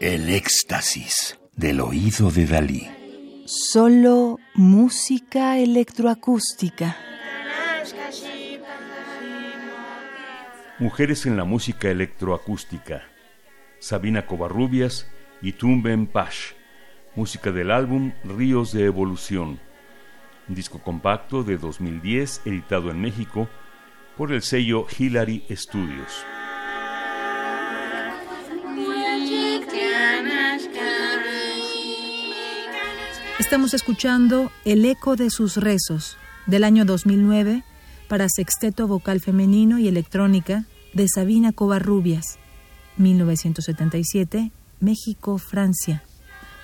El éxtasis del oído de Dalí. Solo música electroacústica. Mujeres en la música electroacústica. Sabina Covarrubias y Tumben Pash. Música del álbum Ríos de Evolución. Un disco compacto de 2010 editado en México por el sello Hillary Studios. Estamos escuchando El eco de sus rezos del año 2009 para sexteto vocal femenino y electrónica de Sabina Covarrubias, 1977, México, Francia.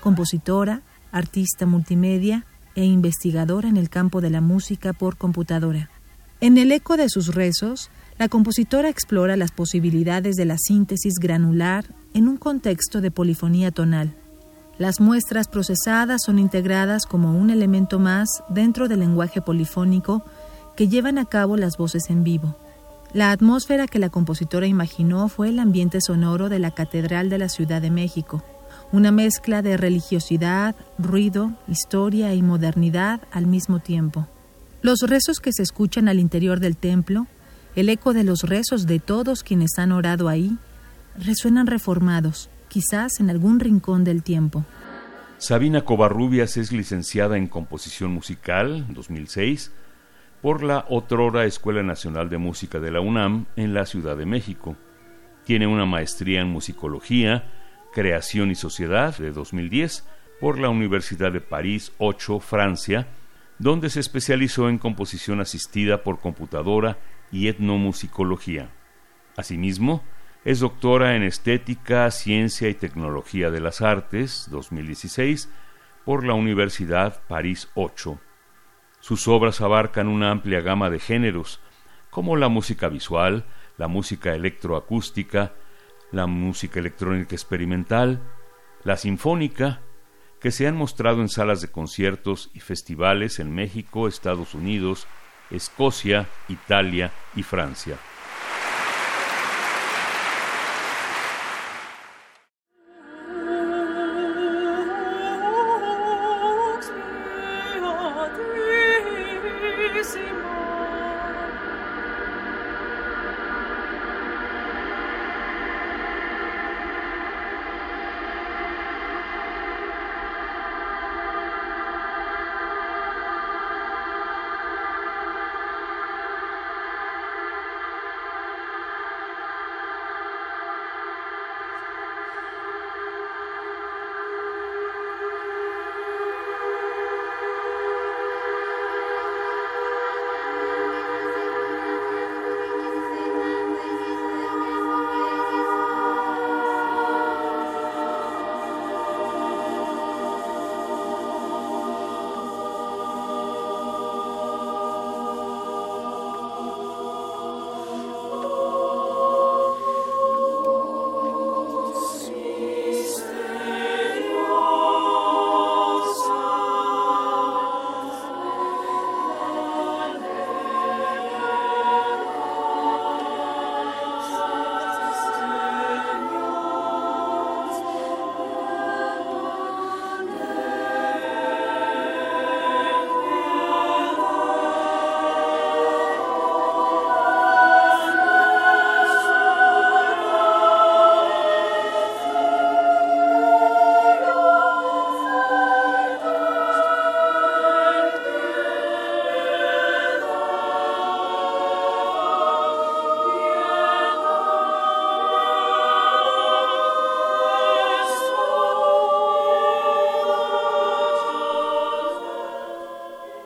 Compositora, artista multimedia e investigadora en el campo de la música por computadora. En el eco de sus rezos, la compositora explora las posibilidades de la síntesis granular en un contexto de polifonía tonal las muestras procesadas son integradas como un elemento más dentro del lenguaje polifónico que llevan a cabo las voces en vivo. La atmósfera que la compositora imaginó fue el ambiente sonoro de la Catedral de la Ciudad de México, una mezcla de religiosidad, ruido, historia y modernidad al mismo tiempo. Los rezos que se escuchan al interior del templo, el eco de los rezos de todos quienes han orado ahí, resuenan reformados, quizás en algún rincón del tiempo. Sabina Covarrubias es licenciada en Composición Musical 2006 por la otrora Escuela Nacional de Música de la UNAM en la Ciudad de México. Tiene una maestría en Musicología, Creación y Sociedad de 2010 por la Universidad de París 8, Francia, donde se especializó en composición asistida por computadora y etnomusicología. Asimismo, es doctora en Estética, Ciencia y Tecnología de las Artes 2016 por la Universidad París 8. Sus obras abarcan una amplia gama de géneros, como la música visual, la música electroacústica, la música electrónica experimental, la sinfónica, que se han mostrado en salas de conciertos y festivales en México, Estados Unidos, Escocia, Italia y Francia.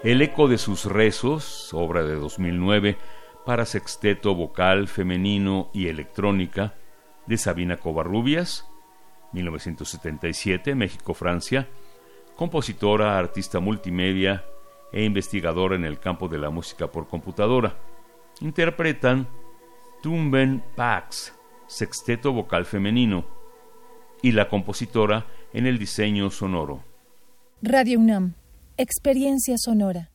El eco de sus rezos, obra de 2009, para sexteto vocal femenino y electrónica, de Sabina Covarrubias, 1977, México-Francia, compositora, artista multimedia e investigadora en el campo de la música por computadora. Interpretan Tumben Pax, sexteto vocal femenino, y la compositora en el diseño sonoro. Radio UNAM Experiencia sonora.